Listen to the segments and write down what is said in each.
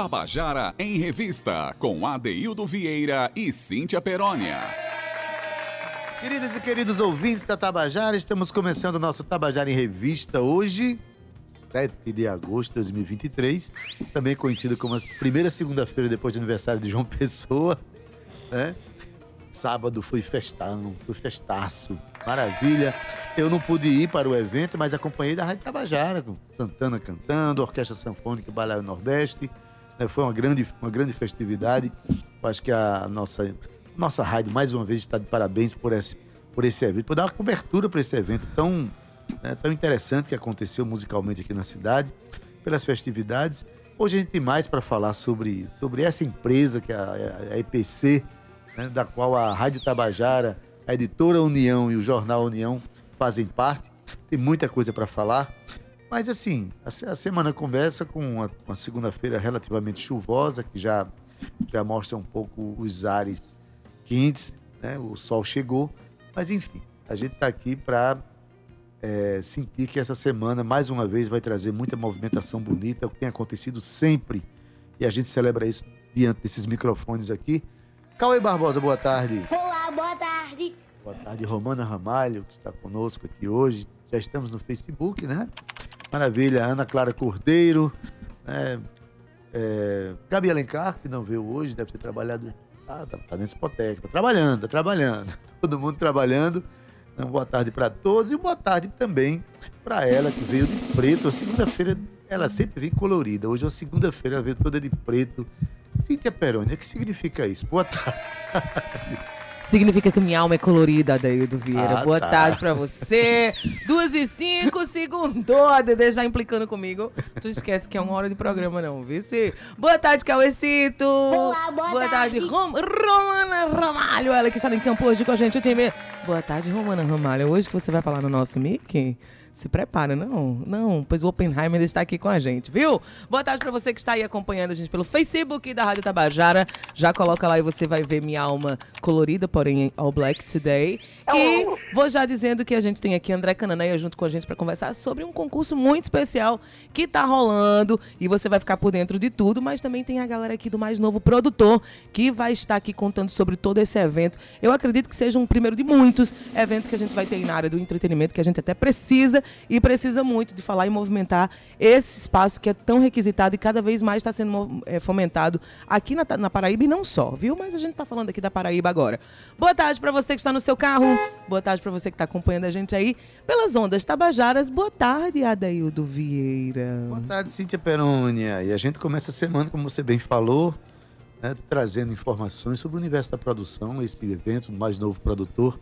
Tabajara em Revista, com Adeildo Vieira e Cíntia Perónia. Queridas e queridos ouvintes da Tabajara, estamos começando o nosso Tabajara em Revista hoje, 7 de agosto de 2023, também conhecido como a primeira segunda-feira depois do aniversário de João Pessoa, né? Sábado foi festão, foi festaço, maravilha. Eu não pude ir para o evento, mas acompanhei da Rádio Tabajara, com Santana cantando, Orquestra Sanfônica Balaio Nordeste. Né? Foi uma grande, uma grande festividade. Acho que a nossa, nossa rádio, mais uma vez, está de parabéns por esse, por esse evento, por dar uma cobertura para esse evento tão, né, tão interessante que aconteceu musicalmente aqui na cidade, pelas festividades. Hoje a gente tem mais para falar sobre, sobre essa empresa, que é a, a EPC, né, da qual a Rádio Tabajara, a Editora União e o Jornal União fazem parte. Tem muita coisa para falar. Mas assim, a, semana começa com uma, uma segunda-feira relativamente chuvosa, que já, já mostra um pouco os ares quentes, né? o sol chegou. Mas enfim, a gente está aqui para é, sentir que essa semana, mais uma vez, vai trazer muita movimentação bonita, o que tem acontecido sempre. E a gente celebra isso diante desses microfones aqui. Cauê Barbosa, boa tarde. Olá, boa tarde. Boa tarde, Romana Ramalho, que está conosco aqui hoje. Já estamos no Facebook, né? Maravilha, Ana Clara Cordeiro, né? É, Gabi Alencar, que não veio hoje, deve ter trabalhado. Ah, tá, tá nesse hipoteca, tá trabalhando, tá trabalhando. Todo mundo trabalhando. Então, boa tarde para todos e boa tarde também para ela, que veio de preto. A segunda-feira, ela sempre vem colorida. Hoje é uma segunda-feira, veio toda de preto Cíntia Peroni, o que significa isso? Boa tarde. Significa que minha alma é colorida, Adaildo Vieira. Ah, Boa tá. tarde pra você. Duas e cinco, segundo. A Dedê já implicando comigo. Tu esquece que é uma hora de programa, não, viu? Se... Boa tarde, Cauecito. Olá, boa tarde, tarde. Rom... Romana Ramalho. Ela que está em campo hoje com a gente. O time. Boa tarde, Romana Ramalho. Hoje que você vai falar no nosso mic? Se prepara, não? Não, pois o Oppenheimer está aqui com a gente, viu? Boa tarde para você que está aí acompanhando a gente pelo Facebook da Rádio Tabajara. Já coloca lá e você vai ver minha alma colorida, porém all black today. E vou já dizendo que a gente tem aqui André Cananeia junto com a gente para conversar sobre um concurso muito especial que tá rolando e você vai ficar por dentro de tudo, mas também tem a galera aqui do mais novo produtor que vai estar aqui contando sobre todo esse evento. Eu acredito que seja um primeiro de muitos eventos que a gente vai ter aí na área do entretenimento que a gente até precisa e precisa muito de falar e movimentar esse espaço que é tão requisitado e cada vez mais está sendo eh, fomentado aqui na, na Paraíba e não só, viu? Mas a gente está falando aqui da Paraíba agora. Boa tarde para você que está no seu carro, boa tarde para você que está acompanhando a gente aí pelas ondas tabajaras. Boa tarde, Adaildo Vieira. Boa tarde, Cíntia Perônia. E a gente começa a semana, como você bem falou, né, trazendo informações sobre o universo da produção, esse evento do mais novo produtor,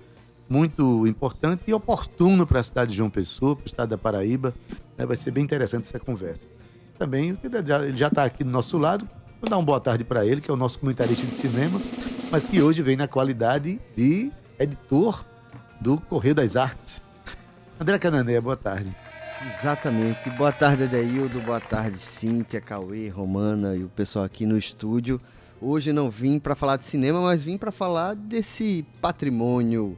muito importante e oportuno para a cidade de João Pessoa, para o estado da Paraíba. né, vai ser bem interessante essa conversa. Também, ele já- está aqui do nosso lado, vou dar uma boa tarde para ele, que é o nosso comentarista de cinema, mas que hoje vem na qualidade de editor do Correio das Artes. André Canané, boa tarde. Exatamente. Boa tarde, Adeildo. Boa tarde, Cíntia, Cauê, Romana e o pessoal aqui no estúdio. Hoje não vim para falar de cinema, mas vim para falar desse patrimônio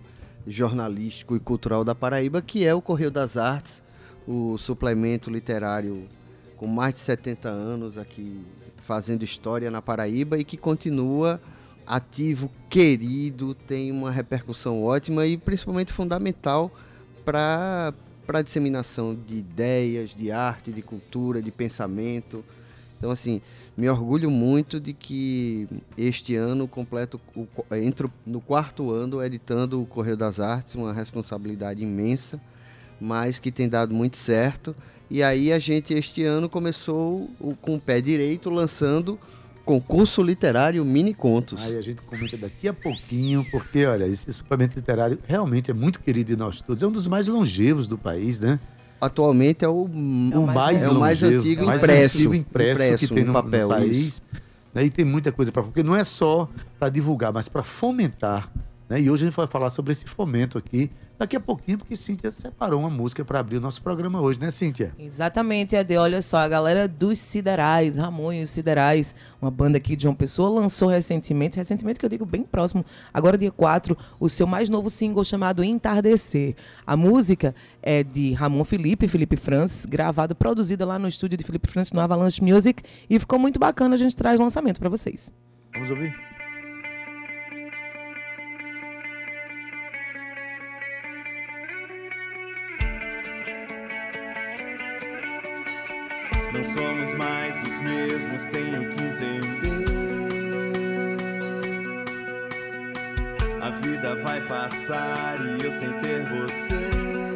jornalístico e cultural da Paraíba, que é o Correio das Artes, o suplemento literário com mais de 70 anos aqui fazendo história na Paraíba e que continua ativo, querido, tem uma repercussão ótima e principalmente fundamental para para disseminação de ideias, de arte, de cultura, de pensamento. Então, assim, me orgulho muito de que este ano completo, o, qu- entro no quarto ano editando o Correio das Artes, uma responsabilidade imensa, mas que tem dado muito certo. E aí a gente este ano começou o- com o pé direito lançando concurso literário Mini Contos. Aí a gente comenta daqui a pouquinho, porque, olha, esse suplemento literário realmente é muito querido de nós todos. É um dos mais longevos do país, né? Atualmente é o, É o mais é o mais antigo é o mais impresso, antigo impresso, impresso que tem no no, papel, país. isso. Né? E tem muita coisa para porque não é só para divulgar, mas para fomentar Né? E hoje a gente vai falar sobre esse fomento aqui, daqui a pouquinho, porque Cíntia separou uma música para abrir o nosso programa hoje, né, Cíntia? Exatamente, Ade. Olha só, a galera dos Siderais, Ramon e os Siderais, uma banda aqui de João Pessoa, lançou recentemente, recentemente que eu digo bem próximo, agora dia 4, o seu mais novo single chamado Entardecer. A música é de Ramon Felipe, Felipe Francis, gravada, produzida lá no estúdio de Felipe Francis no Avalanche Music, e ficou muito bacana, a gente traz lançamento para vocês. Vamos ouvir? Não somos mais os mesmos, tenho que entender. A vida vai passar e eu sem ter você.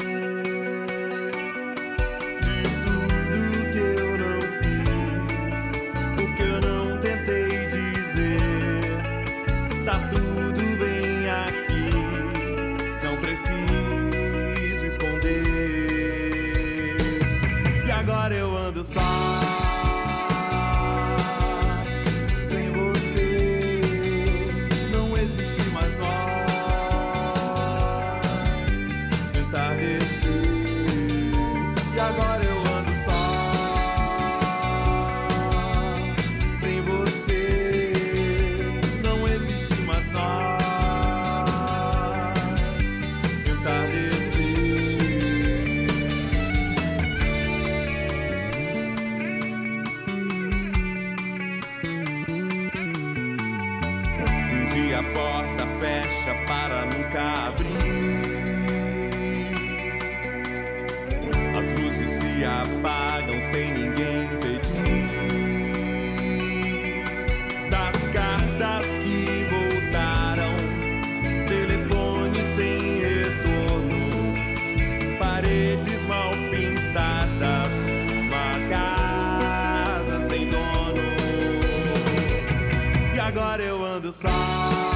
Agora eu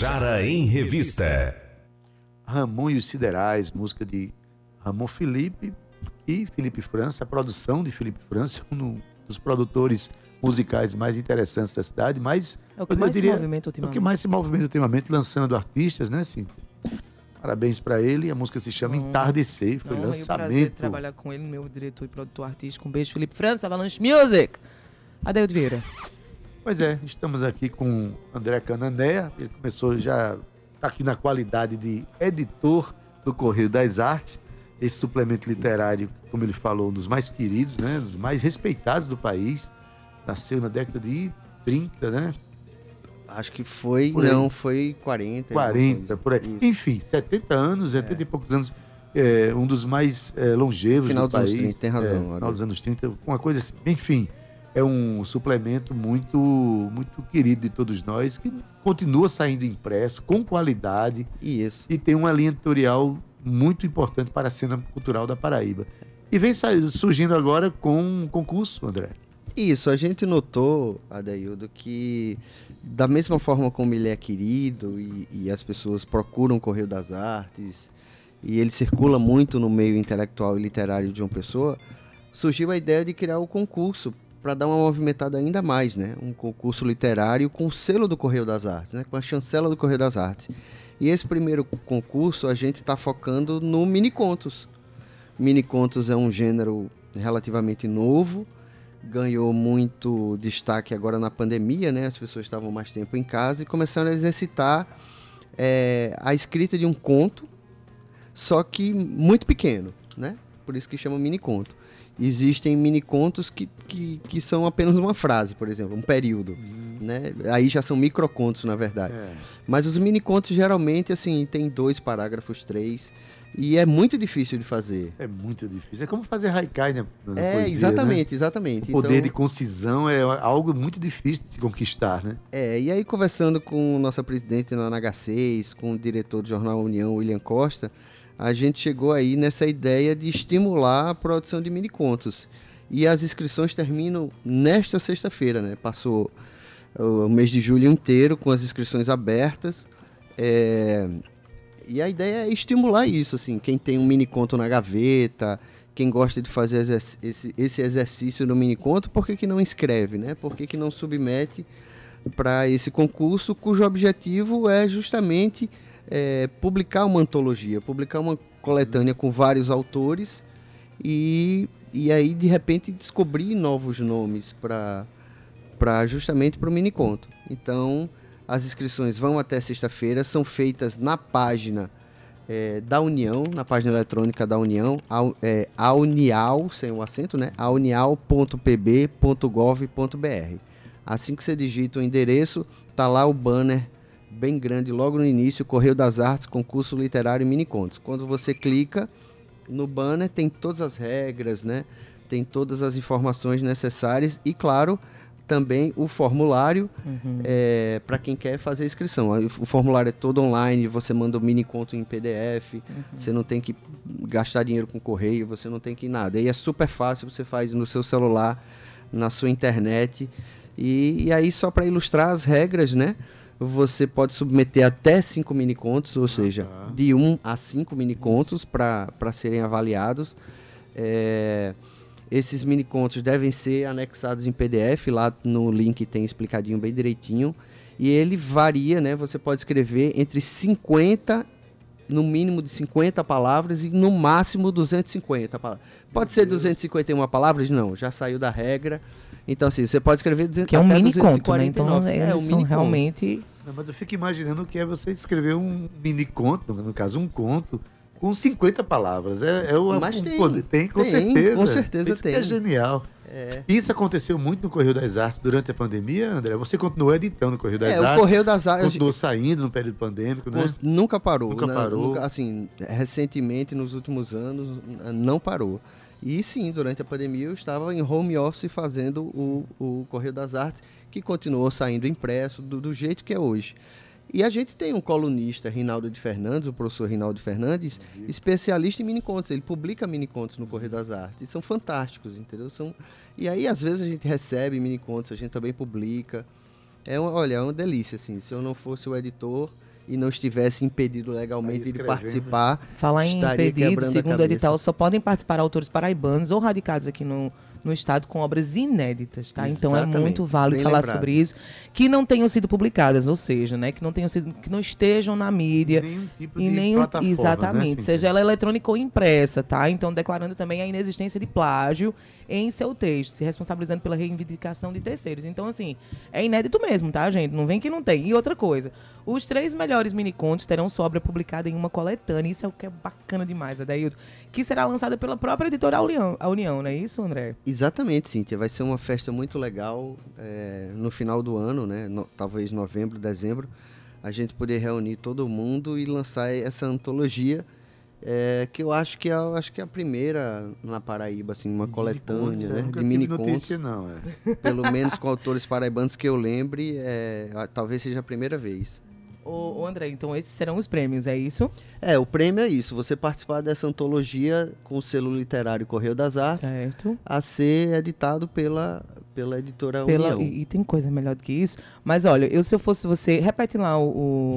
Tabajara em Revista. Ramon e os Siderais, música de Ramon Felipe e Felipe França, a produção de Felipe França, um dos produtores musicais mais interessantes da cidade, mas É o que eu mais se diria, movimenta é o que ultimamente. mais se movimenta ultimamente, lançando artistas, né, Cíntia? Parabéns pra ele, a música se chama Entardecer, foi Honra e o prazer de lançamento. trabalhar com ele, meu diretor e produtor artístico. Um beijo, Felipe França, Avalanche Music. Adeildo Vieira. Pois é, estamos aqui com André Canané, ele começou já, está aqui na qualidade de editor do Correio das Artes, esse suplemento literário, como ele falou, um dos mais queridos, né, dos mais respeitados do país, nasceu na década de 30, né, Acho que foi, Por aí. não, foi 40. alguma 40, coisa. por aí. Isso. Enfim, 70 anos, 70 e poucos anos, é, um dos mais é, longevos Final do dos anos país. 30, tem razão, É, final dos anos 30, uma coisa assim. Enfim, é um suplemento muito, muito querido de todos nós, que continua saindo impresso, com qualidade, Isso. e tem uma linha editorial muito importante para a cena cultural da Paraíba. E vem surgindo agora com um concurso, André. Isso, a gente notou, Adaildo, que da mesma forma como ele é querido e, e as pessoas procuram o Correio das Artes e ele circula muito no meio intelectual e literário de uma pessoa, surgiu a ideia de criar o concurso para dar uma movimentada ainda mais, né? Um concurso literário com o selo do Correio das Artes, né? Com a chancela do Correio das Artes. E esse primeiro concurso a gente está focando no mini contos. Mini contos é um gênero relativamente novo, ganhou muito destaque agora na pandemia, né? As pessoas estavam mais tempo em casa e começaram a exercitar é, a escrita de um conto, só que muito pequeno, né? Por isso que chama mini conto. Existem mini contos que, que, que são apenas uma frase, por exemplo, um período, né? Aí já são microcontos, na verdade. É. Mas os mini contos geralmente assim tem dois parágrafos, três e é muito difícil de fazer. É muito difícil. É como fazer haikai, né? na É, poesia, né? exatamente, exatamente. O poder Então- de concisão é algo muito difícil de se conquistar, né? É, e aí conversando com nossa presidente na NH6, com o diretor do jornal União, William Costa, a gente chegou aí nessa ideia de estimular a produção de mini contos. E as inscrições terminam nesta sexta-feira, né? Passou o mês de julho inteiro com as inscrições abertas. É, E a ideia é estimular isso, assim, quem tem um mini conto na gaveta, quem gosta de fazer exerc- esse, esse exercício no mini conto, por que, que não inscreve, né? Por que, que não submete para esse concurso, cujo objetivo é justamente é, publicar uma antologia, publicar uma coletânea com vários autores e, e aí de repente descobrir novos nomes para para justamente para o mini conto. Então as inscrições vão até sexta-feira, são feitas na página é, da União, na página eletrônica da União, a, é, a Unial, sem o acento, né? aunial.pb.gov.br. Assim que você digita o endereço, tá lá o banner bem grande logo no início, Correio das Artes, concurso literário e mini contos. Quando você clica no banner, tem todas as regras, né? Tem todas as informações necessárias e, claro, também o formulário para quem quer fazer a inscrição. O formulário é todo online, você manda o mini conto em PDF, você não tem que gastar dinheiro com correio, você não tem que nada. E é super fácil, você faz no seu celular, na sua internet. E, e aí, só para ilustrar as regras, né? Você pode submeter até cinco mini contos, ou seja, de um a cinco mini contos para serem avaliados. É, esses mini contos devem ser anexados em PDF, lá no link tem explicadinho bem direitinho. E ele varia, né? Você pode escrever entre 50, no mínimo de 50 palavras e no máximo 250 palavras. Pode ser 251 palavras? Não, já saiu da regra. Então, assim, você pode escrever 200, Que é um até mini conto, né? 249. Então, é, eles um são mini conto. realmente... Não, mas eu fico imaginando que é você escrever um mini conto, no caso um conto, com 50 palavras. É, é o Mas um tem, poder. Tem, com tem, certeza. com certeza Isso que tem. é genial. É. Isso aconteceu muito no Correio das Artes durante a pandemia, André? Você continuou editando no Correio das É, o Artes? Correio das Artes Continuou saindo no período pandêmico, né? Nunca parou. Nunca né? parou. Nunca- assim, recentemente, nos últimos anos, não parou. E sim, durante a pandemia eu estava em home office fazendo o, o Correio das Artes, que continuou saindo impresso do, do jeito que é hoje. E a gente tem um colunista, Rinaldo de Fernandes, o professor Rinaldo de Fernandes, especialista em minicontos. Ele publica minicontos no Correio das Artes. E são fantásticos, entendeu? São... E aí, às vezes, a gente recebe minicontos, a gente também publica. É uma, olha, é uma delícia, assim. Se eu não fosse o editor e não estivesse impedido legalmente de participar, Falar em impedido, segundo o edital, só podem participar autores paraibanos ou radicados aqui no, no estado com obras inéditas, tá? Então é muito válido Bem falar lembrado. sobre isso, que não tenham sido publicadas, ou seja, né, que não tenham sido, que não estejam na mídia. Nenhum tipo E de nenhum, né, exatamente, Cíntia? seja ela eletrônica ou impressa, tá? Então, declarando também a inexistência de plágio em seu texto, se responsabilizando pela reivindicação de terceiros. Então, assim, é inédito mesmo, tá, gente? Não vem que não tem. E outra coisa, os três melhores minicontos terão sua obra publicada em uma coletânea, isso é o que é bacana demais, Adailton, que será lançada pela própria editora União, a União não é isso, André? Exatamente, Cíntia. Vai ser uma festa muito legal é, no final do ano, né? No- talvez novembro, dezembro. A gente poder reunir todo mundo e lançar essa antologia, é, que eu acho que é, acho que é a primeira na Paraíba, assim, uma coletânea, Minicontos, eu né? De mini contos. notícia, não, é. Pelo menos com autores paraibanos que eu lembre, é, talvez seja a primeira vez. Ô, ô, André, então esses serão os prêmios, é isso? É, o prêmio é isso, você participar dessa antologia com o selo literário Correio das Artes, Certo. a ser editado pela, pela editora Pela- União. e, e tem coisa melhor do que isso. Mas olha, eu se eu fosse você, repete lá o,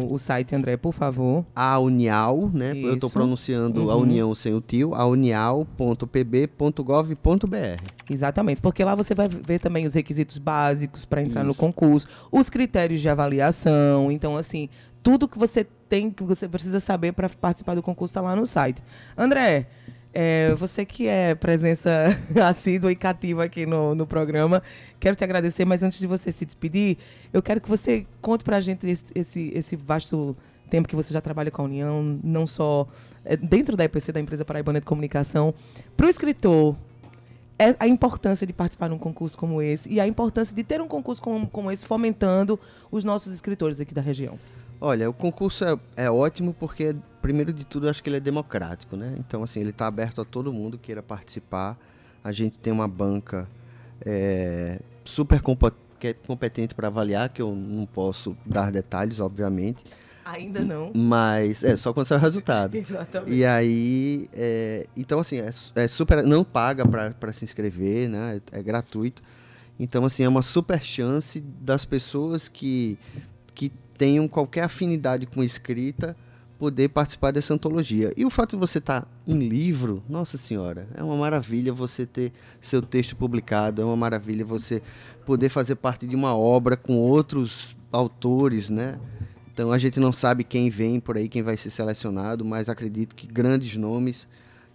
o, o site, André, por favor. A Unial, né? Eu estou Isso. pronunciando a Uhum. União sem o tio, a unial.pb.gov.br. Exatamente, porque lá você vai ver também os requisitos básicos para entrar no Isso. concurso, os critérios de avaliação. Então, assim, tudo que você tem, que você precisa saber para participar do concurso está lá no site. André, é, você que é presença assídua e cativa aqui no, no programa, quero te agradecer, mas antes de você se despedir, eu quero que você conte para a gente esse, esse, esse vasto tempo que você já trabalha com a União, não só é, dentro da EPC, da Empresa Paraibana de Comunicação, para o escritor, é a importância de participar de um concurso como esse e a importância de ter um concurso como, como esse fomentando os nossos escritores aqui da região. Olha, o concurso é, é ótimo porque, primeiro de tudo, eu acho que ele é democrático, né? Então, assim, ele está aberto a todo mundo que queira participar. A gente tem uma banca é, super é competente para avaliar, que eu não posso dar detalhes, obviamente, Ainda não. mas é só quando sai o resultado. Exatamente. E aí, é, então assim, é, é super, não paga para se inscrever, né? É, é gratuito. Então assim, é uma super chance das pessoas que que tenham qualquer afinidade com escrita poder participar dessa antologia. E o fato de você estar em livro, nossa senhora, é uma maravilha você ter seu texto publicado, é uma maravilha você poder fazer parte de uma obra com outros autores, né? Então a gente não sabe quem vem por aí, quem vai ser selecionado, mas acredito que grandes nomes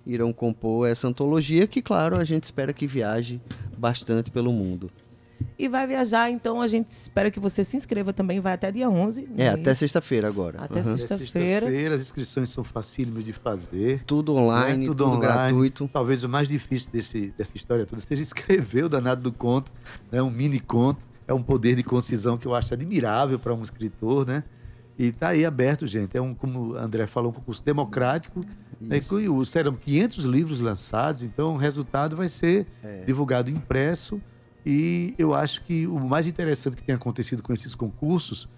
irão compor essa antologia, que claro, a gente espera que viaje bastante pelo mundo. E vai viajar, então a gente espera que você se inscreva também, vai até dia 11. É, até sexta-feira agora. Até sexta- É Sexta-feira. as inscrições são facílimas de fazer. Tudo online, né? tudo, gratuito. Talvez o mais difícil desse, dessa história toda seja escrever o danado do conto, né? um mini conto. É um poder de concisão que eu acho admirável para um escritor, né? E tá aí aberto, gente. É um, como o André falou, um concurso democrático. Né? E Serão 500 livros lançados, então o resultado vai ser É. divulgado impresso. E eu acho que o mais interessante que tem acontecido com esses concursos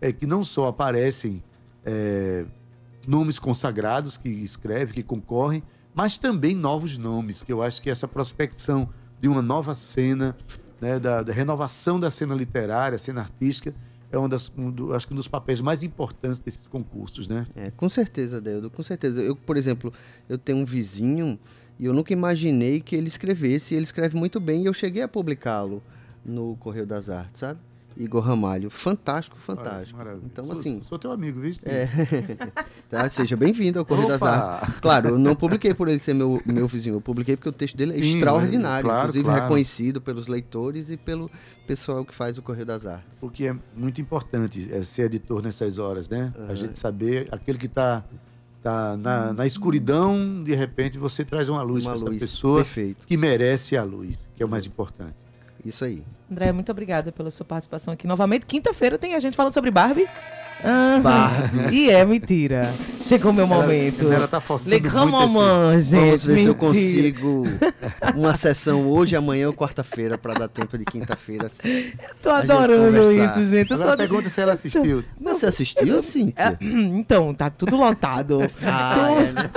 é que não só aparecem é, nomes consagrados que escrevem, que concorrem, mas também novos nomes, que eu acho que essa prospecção de uma nova cena, né, da, da renovação da cena literária, cena artística, é uma das, um do- acho que um dos papéis mais importantes desses concursos, né? É, com certeza, Deildo, com certeza. Eu, por exemplo, eu tenho um vizinho e eu nunca imaginei que ele escrevesse. e Ele escreve muito bem e eu cheguei a publicá-lo no Correio das Artes, sabe? Igor Ramalho. Fantástico, fantástico. Maravilha. Então, Sou- assim, Sou teu amigo, viu? É. tá? Seja bem-vindo ao Correio das Opa! Artes. Claro, eu não publiquei por ele ser meu, meu vizinho, eu publiquei porque o texto dele é Sim, extraordinário, claro, inclusive claro. reconhecido pelos leitores e pelo pessoal que faz o Correio das Artes. Porque é muito importante é, ser editor nessas horas, né? A Aham. gente saber aquele que está tá na, na escuridão, de repente você traz uma luz para essa pessoa perfeito. que merece a luz, que é o mais importante. Isso aí. André, muito obrigada pela sua participação aqui novamente. Quinta-feira tem a gente falando sobre Barbie. Ah, Barbie. E é mentira. Chegou o meu momento. Ela, ela tá forçando Le muito grand esse- gente. Vamos ver se eu mentira. consigo uma sessão hoje, amanhã ou quarta-feira para dar tempo de quinta-feira. Tô a gente adorando isso, gente. Eu Agora tô- pergunta se ela assistiu. Você assistiu, Cíntia? Então, tá tudo lotado. Ah, é, né?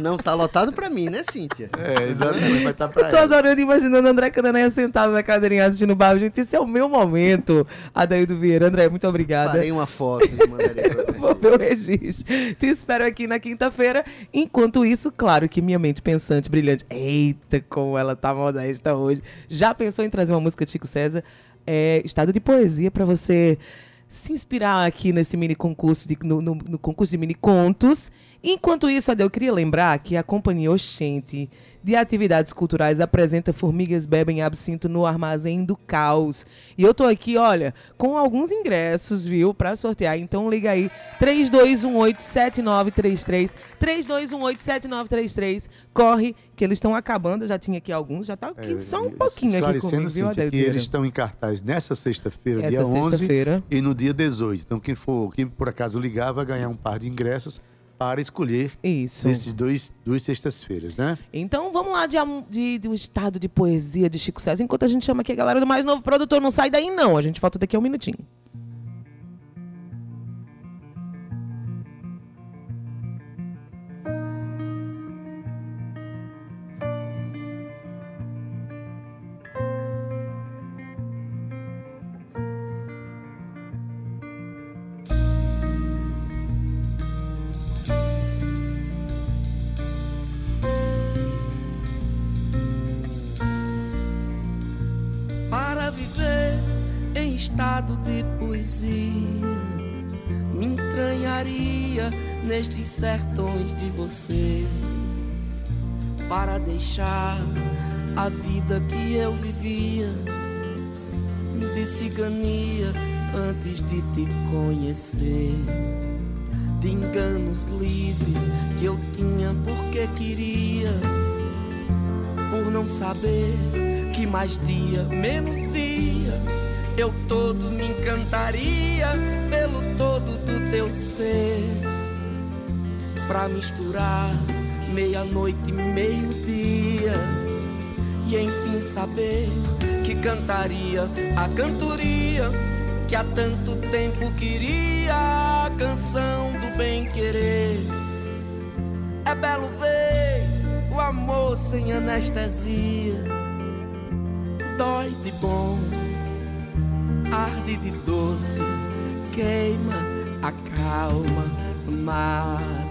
Não tá lotado para mim, né, Cíntia? É, exatamente, vai estar pra Eu tô ela. adorando, imaginando André Canané sentado na cadeirinha assistindo o Barbie. Gente, esse é o meu momento. Adaildo Vieira. André, muito obrigada. Farei uma foto e mandarei pra Vou você. ver o registro. Te espero aqui na quinta-feira. Enquanto isso, claro que minha mente pensante, brilhante. Eita, como ela tá modesta hoje. Já pensou em trazer uma música de Chico César? É, estado de poesia para você se inspirar aqui nesse mini concurso, de, no, no- no concurso de mini contos. Enquanto isso, Adel, eu queria lembrar que a Companhia Oxente de Atividades Culturais apresenta Formigas Bebem Absinto no Armazém do Caos. E eu tô aqui, olha, com alguns ingressos, viu, para sortear. Então liga aí, 3218-7933, 3218-7933. Corre, que eles estão acabando. Já tinha aqui alguns, já tá aqui É, só um pouquinho aqui comigo, viu, que eles estão em cartaz nessa sexta-feira, dia 11, sexta-feira. e no dia 18. Então, quem for, quem por acaso ligar, vai ganhar um par de ingressos para escolher Isso. nesses dois, duas sextas-feiras, né? Então vamos lá de, de, de um estado de poesia de Chico César, enquanto a gente chama aqui a galera do mais novo produtor. Não sai daí, não. A gente volta daqui a um minutinho. Nestes sertões de você para deixar a vida que eu vivia de cigania antes de te conhecer. De enganos livres que eu tinha porque queria, por não saber que mais dia, menos dia, eu todo me encantaria pelo todo do teu ser. Pra misturar meia-noite e meio-dia, e enfim saber que cantaria a cantoria que há tanto tempo queria a canção do bem-querer. É belo vez o amor sem anestesia. Dói de bom, arde de doce, queima, acalma, mata,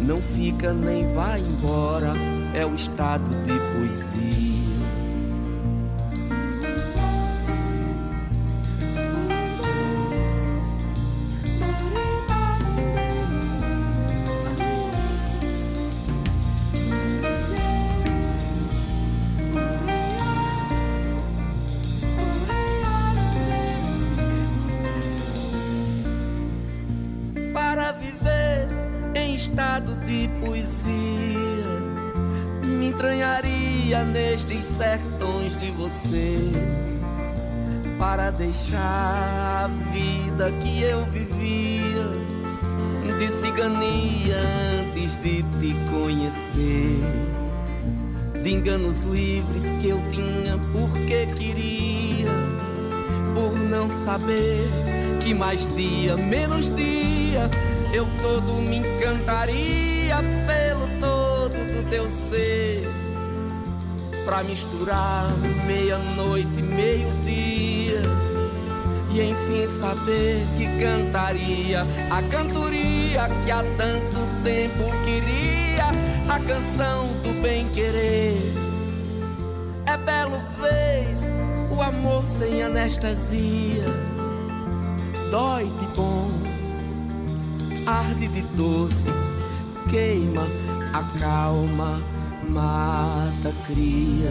não fica nem vai embora, é o estado de poesia. Deixar a vida que eu vivia de cigania antes de te conhecer. De enganos livres que eu tinha porque queria, por não saber que mais dia, menos dia, eu todo me encantaria pelo todo do teu ser. Pra misturar meia-noite meio-dia, e enfim saber que cantaria a cantoria que há tanto tempo queria, a canção do bem-querer. É belo vez o amor sem anestesia dói de bom, arde de doce, queima, acalma, mata, cria.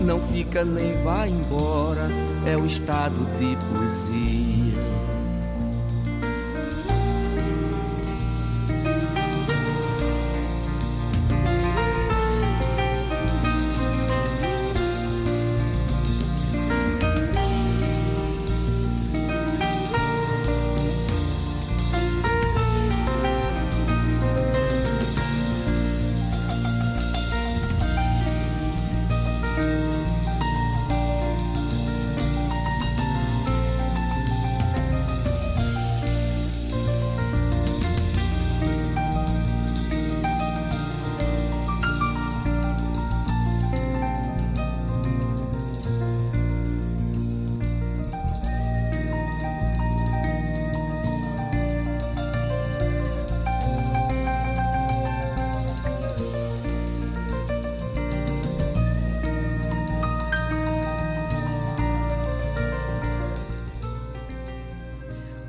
não fica nem vai embora, é o estado de poesia.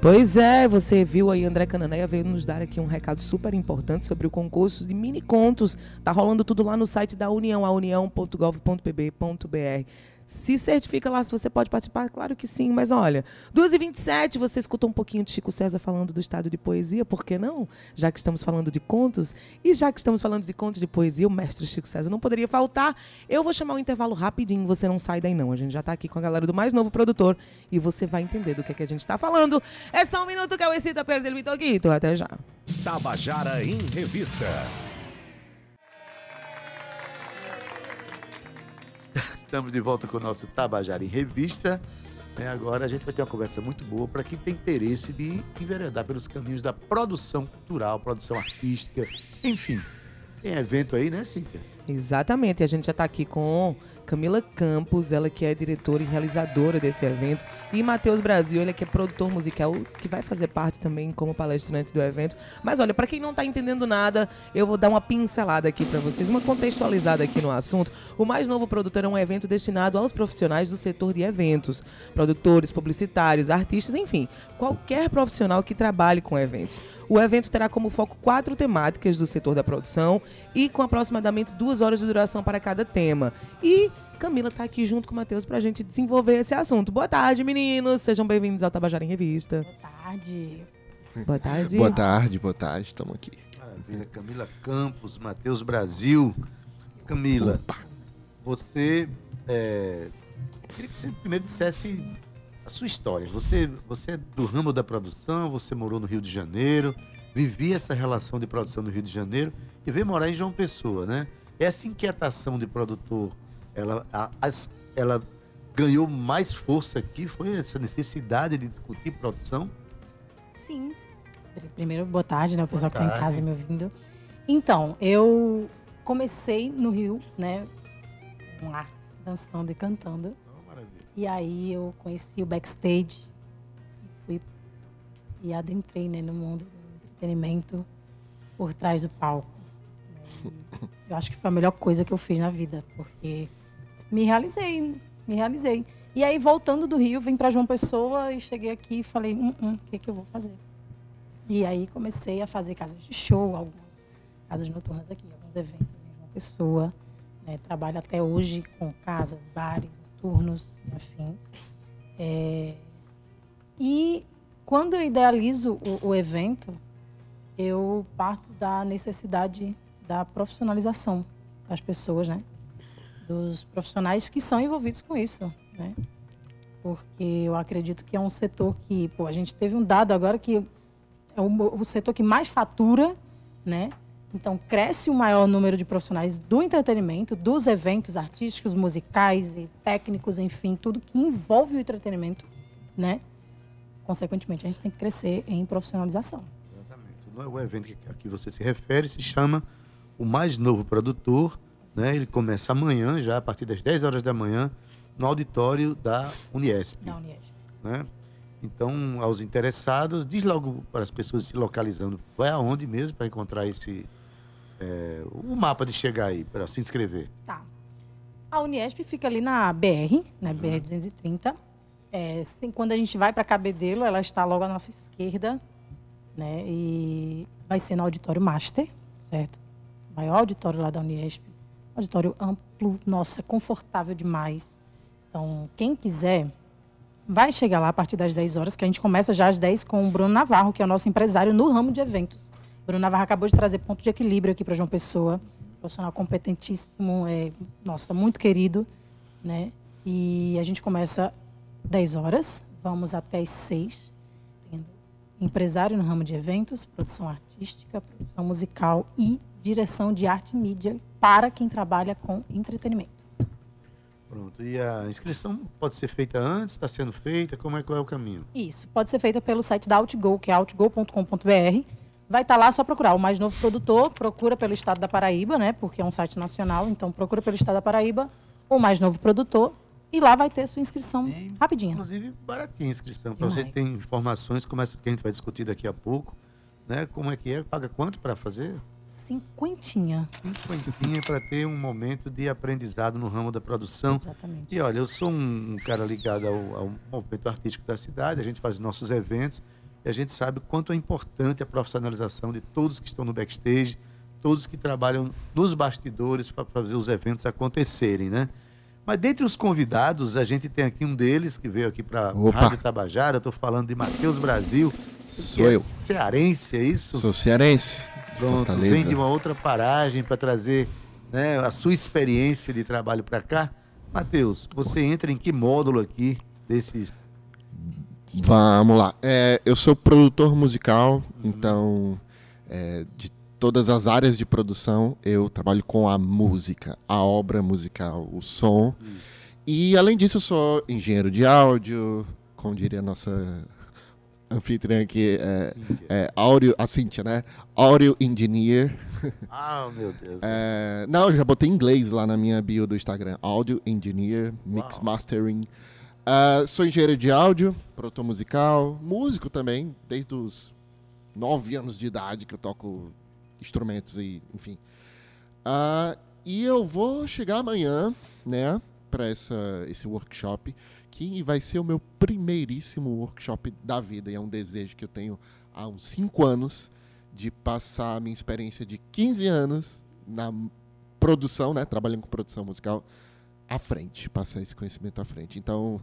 Pois é, você viu aí, André Cananeia veio nos dar aqui um recado super importante sobre o concurso de mini contos. Tá rolando tudo lá no site da União, aunião.gov.pb.br. Se certifica lá se você pode participar, claro que sim, mas olha, 2h27, você escutou um pouquinho de Chico César falando do estado de poesia, por que não? Já que estamos falando de contos, e já que estamos falando de contos de poesia, o mestre Chico César não poderia faltar. Eu vou chamar um intervalo rapidinho, você não sai daí não. A gente já está aqui com a galera do mais novo produtor e você vai entender do que, é que a gente está falando. É só um minuto que eu excita perder o Mitoquito. Até já. Tabajara em Revista. Estamos de volta com o nosso Tabajara em Revista. né? agora a gente vai ter uma conversa muito boa para quem tem interesse de enveredar pelos caminhos da produção cultural, produção artística, enfim. Tem evento aí, né, Cíntia? Exatamente, a gente já está aqui com Camila Campos, ela que é diretora e realizadora desse evento, e Matheus Brasil, ele que é produtor musical, que vai fazer parte também como palestrante do evento. Mas olha, para quem não está entendendo nada, eu vou dar uma pincelada aqui para vocês, uma contextualizada aqui no assunto. O Mais Novo Produtor é um evento destinado aos profissionais do setor de eventos, produtores, publicitários, artistas, enfim, qualquer profissional que trabalhe com eventos. O evento terá como foco quatro temáticas do setor da produção e com aproximadamente duas horas de duração para cada tema. E Camila está aqui junto com o Matheus para a gente desenvolver esse assunto. Boa tarde, meninos. Sejam bem-vindos ao Tabajara em Revista. Boa tarde. Boa tarde. Boa tarde, boa tarde, estamos aqui. Maravilha. Camila Campos, Matheus Brasil. Camila, você. É, queria que você primeiro dissesse a sua história. Você, você é do ramo da produção, você morou no Rio de Janeiro, vivia essa relação de produção no Rio de Janeiro e veio morar em João Pessoa, né? Essa inquietação de produtor, ela, a- as- ela ganhou mais força aqui? Foi essa necessidade de discutir produção? Sim. Primeiro, boa tarde, né? O pessoal que tá em casa me ouvindo. Então, eu comecei no Rio, né? Com artes, dançando e cantando. E aí eu conheci o backstage e fui e adentrei né, no mundo do entretenimento por trás do palco. E eu acho que foi a melhor coisa que eu fiz na vida, porque me realizei, me realizei. E aí, voltando do Rio, vim para João Pessoa e cheguei aqui e falei, hum, hum, o que, que eu vou fazer? E aí comecei a fazer casas de show, algumas casas noturnas aqui, alguns eventos em João Pessoa. né? Trabalho até hoje com casas, bares, noturnos e afins. É, E quando eu idealizo o, o evento, eu parto da necessidade da profissionalização das pessoas, né? Dos profissionais que são envolvidos com isso, né? Porque eu acredito que é um setor que, pô, a gente teve um dado agora que é o, setor que mais fatura, né? Então cresce o maior número de profissionais do entretenimento, dos eventos artísticos, musicais e técnicos, enfim, tudo que envolve o entretenimento, né? Consequentemente, a gente tem que crescer em profissionalização. Exatamente. É O evento a que você se refere se chama O Mais Novo Produtor. Né? Ele começa amanhã, já a partir das 10 horas da manhã, no auditório da Uniesp. Da Uniesp. Né? Então, aos interessados, diz logo para as pessoas se localizando, vai aonde mesmo para encontrar esse é, o mapa de chegar aí, para se inscrever. Tá. A Uniesp fica ali na BR, né, BR 230. É, sim, quando a gente vai para Cabedelo, ela está logo à nossa esquerda, né? E vai ser no auditório Master, certo? O maior auditório lá da Uniesp. Auditório amplo, nossa, confortável demais. Então, quem quiser, vai chegar lá a partir das 10 horas, que a gente começa já às 10 com o Bruno Navarro, que é o nosso empresário no ramo de eventos. Bruno Navarro acabou de trazer ponto de equilíbrio aqui para João Pessoa. Profissional competentíssimo, é, nossa, muito querido, né? E a gente começa 10 horas, vamos até as 6, tendo empresário no ramo de eventos, produção artística, produção musical e direção de arte e mídia para quem trabalha com entretenimento. Pronto. E a inscrição pode ser feita antes, está sendo feita? Como é, qual é o caminho? Isso, pode ser feita pelo site da Outgo, que é outgo.com.br. Vai estar lá só procurar o mais novo produtor, procura pelo estado da Paraíba, né? Porque é um site nacional, então procura pelo estado da Paraíba, o mais novo produtor, e lá vai ter sua inscrição E, rapidinho. Inclusive, baratinha a inscrição. Para você ter informações como essa que a gente vai discutir daqui a pouco. Né? Como é que é? Paga quanto para fazer? Cinquentinha. Cinquentinha para ter um momento de aprendizado no ramo da produção. Exatamente. E olha, eu sou um, um cara ligado ao, ao movimento artístico da cidade, a gente faz nossos eventos e a gente sabe o quanto é importante a profissionalização de todos que estão no backstage, todos que trabalham nos bastidores para fazer os eventos acontecerem, né? Mas dentre os convidados, a gente tem aqui um deles que veio aqui para. Rádio Tabajara. Eu estou falando de Matheus Brasil. Sou é eu. cearense, é isso? Sou cearense. Pronto, Fortaleza. vem de uma outra paragem para trazer né, a sua experiência de trabalho para cá. Matheus, você entra em que módulo aqui desses? Vamos lá. É, eu sou produtor musical, então é, de todas as áreas de produção eu trabalho com a música, a obra musical, o som. E além disso eu sou engenheiro de áudio, como diria a nossa anfitriã aqui, é, é, áudio, a Cíntia, né? Audio engineer. Ah, meu Deus. É, não, eu já botei inglês lá na minha bio do Instagram. Audio Engineer, Mix Uau. Mastering. Ah, sou engenheiro de áudio, produtor musical, músico também, desde os nove anos de idade que eu toco instrumentos e, enfim. Ah, e eu vou chegar amanhã, né, para esse workshop, que vai ser o meu primeiríssimo workshop da vida. E é um desejo que eu tenho há uns cinco anos de passar a minha experiência de 15 anos na produção, né, trabalhando com produção musical, à frente, passar esse conhecimento à frente. Então,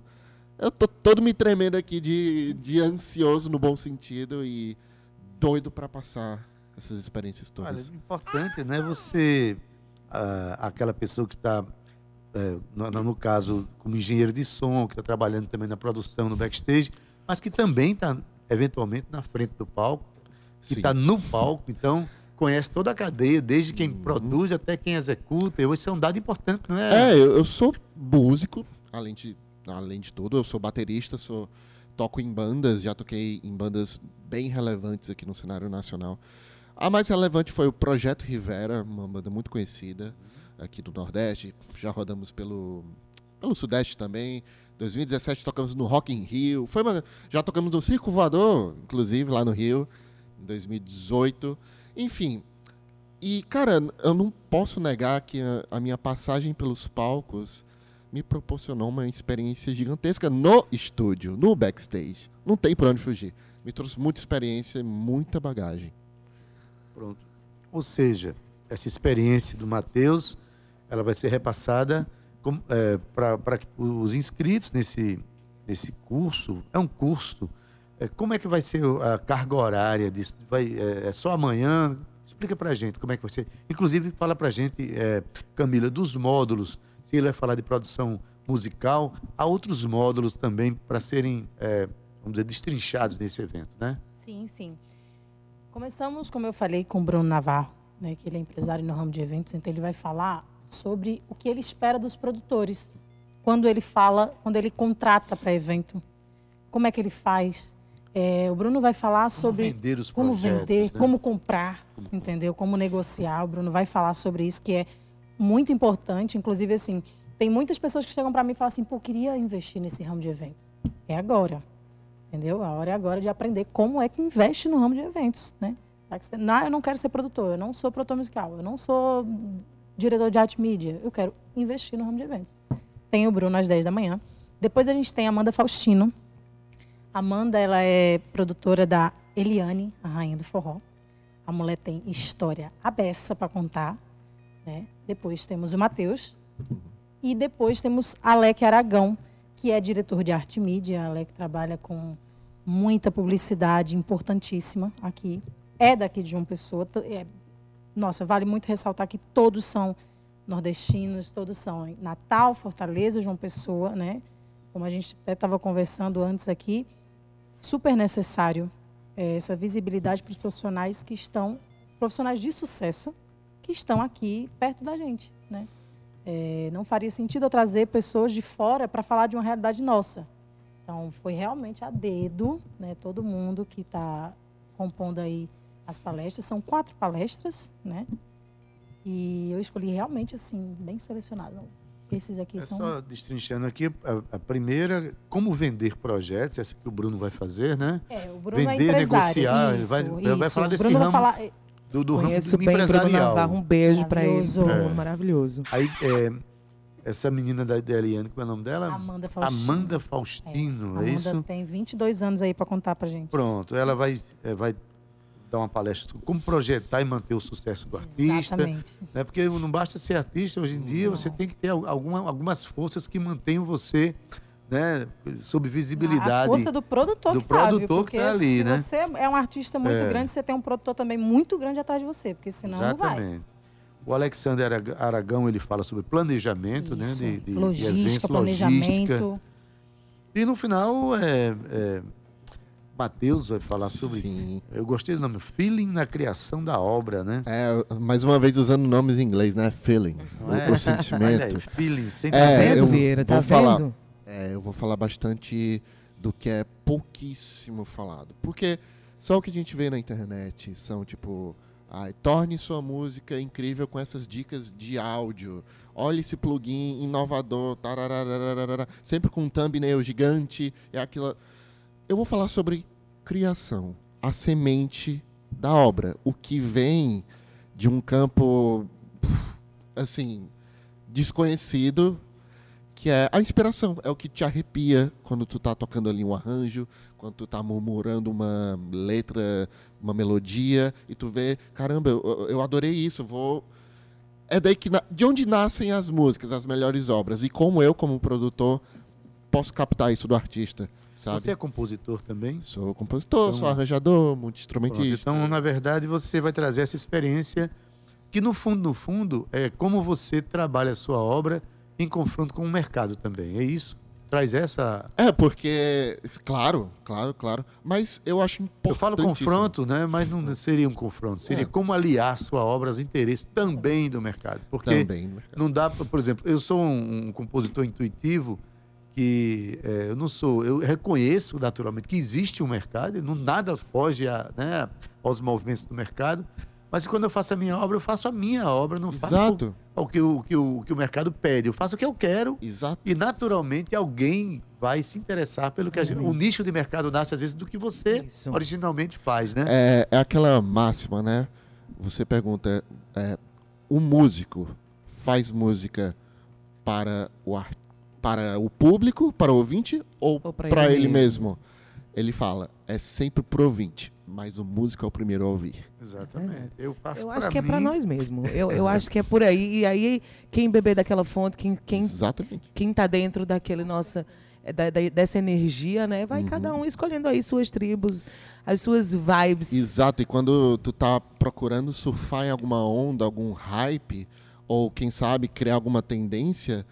eu tô todo me tremendo aqui de, de ansioso no bom sentido e doido para passar essas experiências Olha, todas. o importante, né? Você, ah, aquela pessoa que está, no, no caso, como engenheiro de som, que está trabalhando também na produção, no backstage, mas que também está, eventualmente, na frente do palco, que está no palco, então conhece toda a cadeia, desde quem Uhum. produz até quem executa. Isso é um dado importante, não é? É, eu, eu sou músico, além de, além de tudo, eu sou baterista, sou toco em bandas, já toquei em bandas bem relevantes aqui no cenário nacional. A mais relevante foi o Projeto Rivera, uma banda muito conhecida aqui do Nordeste. Já rodamos pelo, pelo Sudeste também. 2017 tocamos no Rock in Rio. Foi uma- já tocamos no Circo Voador, inclusive, lá no Rio, em 2018. Enfim, e, cara, eu não posso negar que a, a minha passagem pelos palcos me proporcionou uma experiência gigantesca no estúdio, no backstage. Não tem pra onde fugir. Me trouxe muita experiência muita bagagem. Pronto. Ou seja, essa experiência do Matheus, ela vai ser repassada para os inscritos nesse, nesse curso. É um curso. É, como é que vai ser a carga horária disso? Vai, é, é só amanhã? Explica para a gente como é que vai ser. Inclusive, fala para a gente, é, Camila, dos módulos. Se ele vai falar de produção musical, há outros módulos também para serem, é, vamos dizer, destrinchados nesse evento, né? Sim, sim. Começamos, como eu falei, com o Bruno Navarro, né, que ele é empresário no ramo de eventos, então ele vai falar sobre o que ele espera dos produtores. Quando ele fala, quando ele contrata para evento, como é que ele faz. É, o Bruno vai falar sobre vender os como projetos, vender, né? como comprar, entendeu? Como negociar. O Bruno vai falar sobre isso, que é muito importante. Inclusive, assim, tem muitas pessoas que chegam para mim e falam assim, pô, queria investir nesse ramo de eventos. É agora. Entendeu? A hora é agora de aprender como é que investe no ramo de eventos, né? Tá Não, eu não quero ser produtor, eu não sou produtor musical, eu não sou diretor de arte mídia, eu quero investir no ramo de eventos. Tem o Bruno às 10 da manhã. Depois a gente tem a Amanda Faustino. Amanda, ela é produtora da Eliane, a rainha do forró. A mulher tem história abessa para contar. Né? Depois temos o Matheus. E depois temos Alec Aragão, que é diretor de arte mídia. Alec trabalha com muita publicidade importantíssima aqui. É daqui de João Pessoa. é- nossa, vale muito ressaltar que todos são nordestinos, todos são Natal, Fortaleza, João Pessoa, né? Como a gente até estava conversando antes aqui, super necessário eh, essa visibilidade para os profissionais que estão, profissionais de sucesso, que estão aqui perto da gente, né? Eh, não faria sentido eu trazer pessoas de fora para falar de uma realidade nossa. Então, foi realmente a dedo, né? Todo mundo que está compondo aí as palestras. São quatro palestras, né? E eu escolhi realmente, assim, bem selecionado. Esses aqui É são... só destrinchando aqui, a, a primeira, como vender projetos, essa que o Bruno vai fazer, né? É, o Bruno Vender, é empresário. negociar, ele isso, vai- ele vai isso. falar desse Bruno vai ramo falar... é, Do, do ramo Conheço do bem Bruno empresarial. Navarro. Um beijo pra ele. Maravilhoso. Bruno, É. maravilhoso. Aí, é, essa menina da, Eliane, como é o nome dela? Amanda Faustino. Amanda Faustino, é, Amanda isso? tem 22 anos aí para contar pra gente. Pronto, ela vai, é, vai dar uma palestra sobre como projetar e manter o sucesso do artista. Exatamente. Né? Porque não basta ser artista, hoje em dia você tem que ter al- alguma, algumas forças que mantenham você né, sob visibilidade. A força do produtor do que tá, viu? produtor que Porque tá ali, se né? você é um artista muito É. grande, você tem um produtor também muito grande atrás de você, porque senão não vai. Exatamente. O Alexander Aragão ele fala sobre planejamento, Isso. né? De, de- de logística, eventos, planejamento. logística. E no final, é, é, Matheus vai falar sobre isso. Sim. Eu gostei do nome, feeling na criação da obra, né? É, mais uma vez usando nomes em inglês, né? Feeling. O, é? o Olha aí, sentimento. feeling, É, sentimento. vendo, eu Vieira? Tá vou falar, vendo? É, eu vou falar bastante do que é pouquíssimo falado. Porque só o que a gente vê na internet são tipo. ai, torne sua música incrível com essas dicas de áudio. Olha esse plugin inovador. sempre com um thumbnail gigante. É aquilo. Eu vou falar sobre criação. A semente da obra. O que vem de um campo. Assim. Desconhecido que é a inspiração, é o que te arrepia quando tu tá tocando ali um arranjo, quando tu tá murmurando uma letra, uma melodia, e tu vê, caramba, eu, eu adorei isso, vou... É daí que... De onde nascem as músicas, as melhores obras, e como eu, como produtor, posso captar isso do artista, sabe? Você é compositor também? Sou compositor, Então- sou arranjador, Pronto, multi-instrumentista. então, na verdade, você vai trazer essa experiência que, no fundo, no fundo, é como você trabalha a sua obra em confronto com o mercado também. É isso? Traz essa... É, porque... Claro, claro, claro. Mas eu acho importante... Eu falo confronto, né? Mas não seria um confronto. Seria É. como aliar sua obra aos interesses também do mercado. Porque Também. no mercado. não dá, por exemplo, eu sou um, um compositor intuitivo que é, eu não sou, eu reconheço naturalmente que existe um mercado, e não nada foge a, né, aos movimentos do mercado. Mas quando eu faço a minha obra, eu faço a minha obra, não faço Exato, o, o que, o, que o, o que o mercado pede. Eu faço o que eu quero exato. e naturalmente alguém vai se interessar pelo que a gente. O nicho de mercado nasce às vezes do que você Isso. originalmente faz, né? É, é aquela máxima, né? Você pergunta, é, o músico faz música para o, ar- para o público, para o ouvinte ou, Ou para ele ele mesmo? mesmo? Ele fala, é sempre pro ouvinte, mas o músico é o primeiro a ouvir. Exatamente. Eu faço Eu acho que é mim. nós mesmo. Eu, eu acho que é por aí. E aí, quem beber daquela fonte, quem, quem, Exatamente. quem tá dentro daquele nossa. é, da- da- dessa energia, né? Vai cada um escolhendo aí suas tribos, as suas vibes. Exato, e quando tu tá procurando surfar em alguma onda, algum hype, ou quem sabe criar alguma tendência,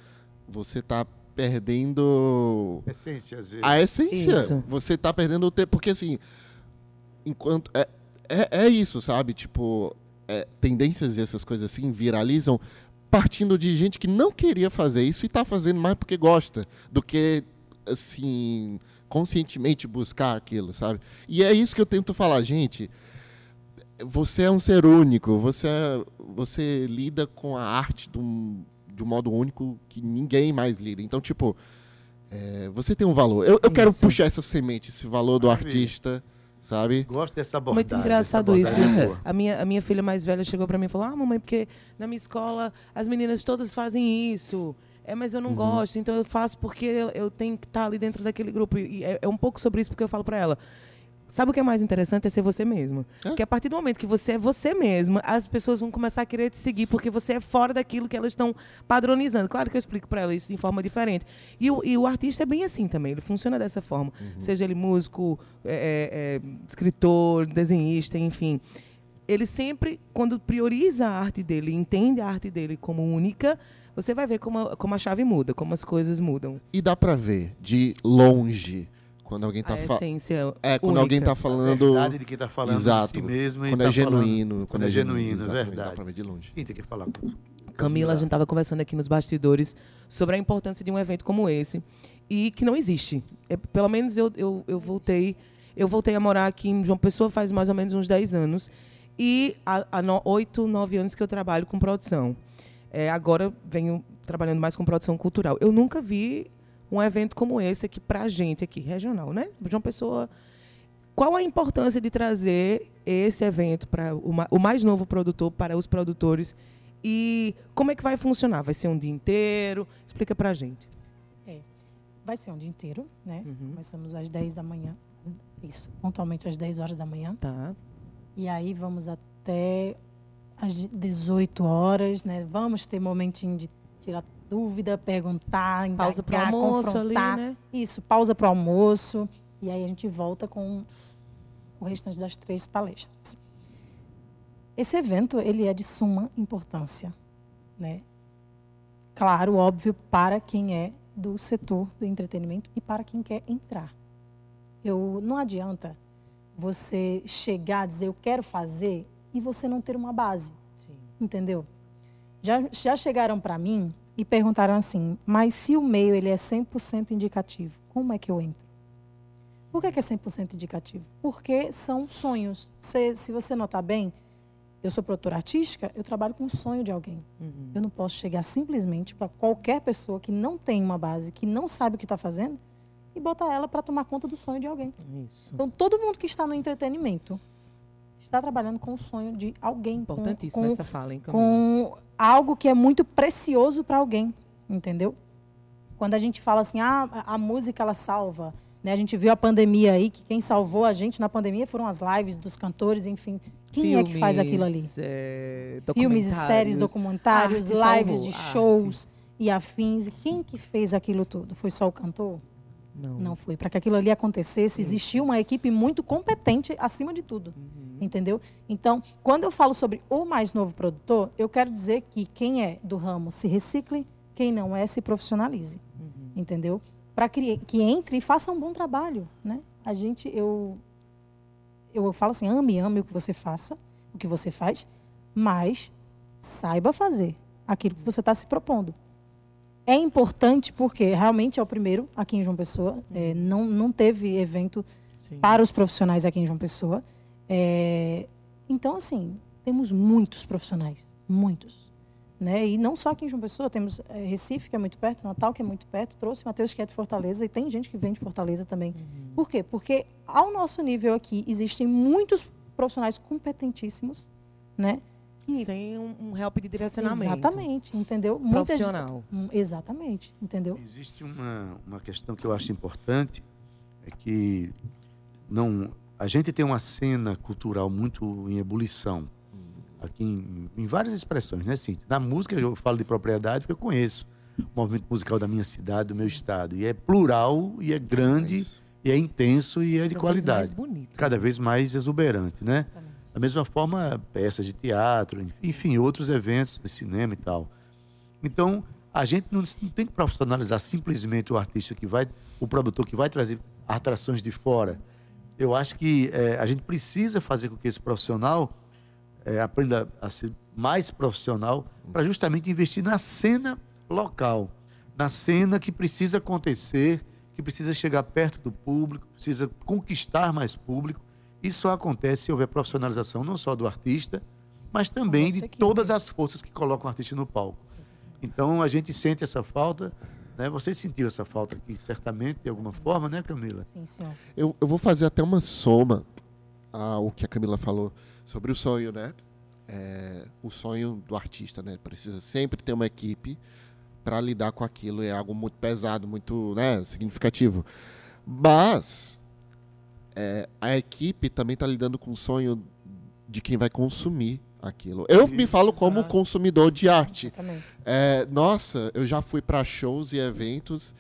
você tá perdendo Essência, às vezes. a essência. Isso. Você tá perdendo o tempo. Porque assim, enquanto. É, é, é isso, sabe? Tipo, é, tendências e essas coisas assim viralizam partindo de gente que não queria fazer isso e tá fazendo mais porque gosta do que, assim, conscientemente buscar aquilo, sabe? E é isso que eu tento falar, gente. Você é um ser único, você, é- você lida com a arte de um, de um modo único que ninguém mais lida. Então, tipo, é, você tem um valor. Eu, eu quero puxar essa semente, esse valor do Maravilha. artista, sabe? Gosto dessa abordagem. Muito engraçado isso. é. A minha, a minha filha mais velha chegou pra mim e falou: Ah, mamãe, porque na minha escola as meninas todas fazem isso. É, mas eu não Uhum. gosto, então eu faço porque eu, eu tenho que estar ali dentro daquele grupo. E é, é um pouco sobre isso porque eu falo pra ela. Sabe o que é mais interessante? É ser você mesmo. É. Porque a partir do momento que você é você mesmo, as pessoas vão começar a querer te seguir, porque você é fora daquilo que elas estão padronizando. Claro que eu explico para elas isso de forma diferente. E o, e o artista é bem assim também, ele funciona dessa forma. Seja ele músico, é, é, é, escritor, desenhista, enfim. Ele sempre, quando prioriza a arte dele, entende a arte dele como única, você vai ver como a, como a chave muda, como as coisas mudam. E dá pra ver de longe quando alguém tá a falando. essência É, quando única. alguém tá A falando. verdade de quem tá falando Exato. de si mesmo Quando tá é genuíno. falando- Quando é genuíno, é exatamente, Dá verdade. pra ver de longe. Sim, tem que falar. Camila, a gente estava conversando aqui nos bastidores sobre a importância de um evento como esse e que não existe. É, pelo menos eu, eu, eu voltei eu voltei a morar aqui em João Pessoa faz mais ou menos uns 10 anos e há, há no, 8, 9 anos que eu trabalho com produção. É, agora venho trabalhando mais com produção cultural. Eu nunca vi um evento como esse aqui pra gente aqui, regional, né? João Pessoa qual a importância de trazer esse evento para o, ma- o mais novo produtor, para os produtores? E como é que vai funcionar? Vai ser um dia inteiro? Explica pra gente. Vai ser um dia inteiro, né? Uhum. Começamos às 10 da manhã. Isso, pontualmente às 10 horas da manhã. Tá. E aí vamos até às 18 horas, né? Vamos ter momentinho de tirar dúvida, perguntar, indagar, Pausa pro almoço ali, confrontar. né? Isso, pausa para o almoço. E aí a gente volta com o restante das três palestras. Esse evento, ele é de suma importância, né? Claro, óbvio, para quem é do setor do entretenimento e para quem quer entrar. Eu não adianta você chegar a dizer eu quero fazer e você não ter uma base, Sim. entendeu? Já, já chegaram para mim e perguntaram assim: mas se o meio ele é 100% indicativo, como é que eu entro? Por que, é 100% indicativo? Porque são sonhos. Se, se você notar bem, eu sou produtora artística, eu trabalho com o sonho de alguém. Eu não posso chegar simplesmente para qualquer pessoa que não tem uma base, que não sabe o que está fazendo, e botar ela para tomar conta do sonho de alguém. Isso. Então, todo mundo que está no entretenimento está trabalhando com o sonho de alguém. com- Importantíssima com, essa fala, hein, Camila? com algo que é muito precioso para alguém, entendeu? Quando a gente fala assim, ah, a, música ela salva, né? A gente viu a pandemia aí, que quem salvou a gente na pandemia foram as lives dos cantores, enfim. Quem é que faz aquilo ali? Filmes, é, Filmes e séries, documentários. Arte lives salvou, de arte. shows e afins. Quem que fez aquilo tudo? Foi só o cantor? Não. Não foi. Para que aquilo ali acontecesse, existia uma equipe muito competente acima de tudo. Entendeu? Então, quando eu falo sobre o mais novo produtor, eu quero dizer que quem é do ramo se recicle, quem não é se profissionalize. Entendeu? Para que, que entre e faça um bom trabalho. Né? A gente, eu, eu falo assim, ame, ame o que você faça, o que você faz, mas saiba fazer aquilo que você está se propondo. É importante porque realmente é o primeiro aqui em João Pessoa. É, não, não teve evento Sim. para os profissionais aqui em João Pessoa. É, então, assim, temos muitos profissionais, muitos. Né? E não só aqui em João Pessoa, temos é, Recife, que é muito perto, Natal, que é muito perto, trouxe Matheus, que é de Fortaleza, e tem gente que vem de Fortaleza também. Por quê? Porque ao nosso nível aqui, existem muitos profissionais competentíssimos, né? Que- Sem um, um help de direcionamento. Exatamente, entendeu? Muita gente- Profissional. Hum, Exatamente, entendeu? Existe uma, uma questão que eu acho importante, é que não, a gente tem uma cena cultural muito em ebulição, aqui em, em várias expressões, né, Cíntia? Na música eu falo de propriedade porque eu conheço o movimento musical da minha cidade, do meu estado, e é plural, e é grande, Isso. e é intenso, e é de Cada vez qualidade. Mais bonito. Cada vez mais exuberante, né? Da mesma forma, peças de teatro, enfim, outros eventos de cinema e tal. Então, a gente não, não tem que profissionalizar simplesmente o artista que vai, o produtor que vai trazer atrações de fora. Eu acho que eh, a gente precisa fazer com que esse profissional eh, aprenda a ser mais profissional para justamente investir na cena local, na cena que precisa acontecer, que precisa chegar perto do público, precisa conquistar mais público. Isso só acontece se houver profissionalização não só do artista, mas também de todas as forças que colocam o artista no palco. Então a gente sente essa falta, né? Você sentiu essa falta aqui certamente de alguma forma, né, Camila? Sim, senhor. Eu, eu vou fazer até uma soma ao que a Camila falou sobre o sonho, né? É, o sonho do artista, né? Precisa sempre ter uma equipe para lidar com aquilo. É algo muito pesado, muito né, significativo. Mas é, a equipe também está lidando com o sonho de quem vai consumir aquilo. Eu me falo como consumidor de arte. É, nossa, eu já fui para shows e eventos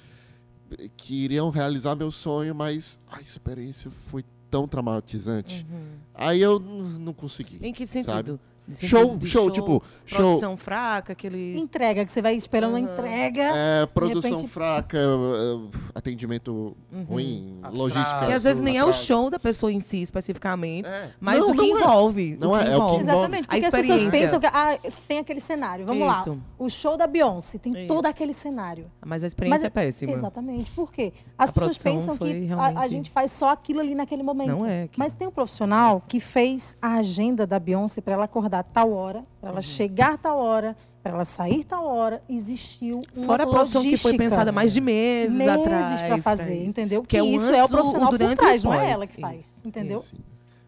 que iriam realizar meu sonho, mas a experiência foi tão traumatizante. Aí eu não consegui. Em que sentido? De Show, de show, tipo, show. Produção fraca, aquele... Entrega, que você vai esperando uma entrega. É, produção repente- fraca, é, atendimento ruim, Atraso. logística. Que às vezes nem é o atraso. show da pessoa em si, especificamente, É. mas Não, o que não é. envolve. Não o é, que é o que envolve. envolve. Exatamente, A porque as pessoas pensam que ah, tem aquele cenário. Vamos lá. Isso. O show da Beyoncé tem Isso. todo aquele cenário. Mas a experiência é péssima. Exatamente. Por quê? As A pessoas pensam que a- a, realmente- gente faz só aquilo ali naquele momento. Não é, que- Mas tem um profissional que fez a agenda da Beyoncé para ela acordar tal hora, para Uhum. ela chegar tal hora, para ela sair tal hora. Existiu uma Fora a produção que foi pensada mais de meses, meses atrás. para fazer, isso. entendeu? Que Que, é o isso é o profissional por trás, não é ela que faz, Isso, entendeu? isso.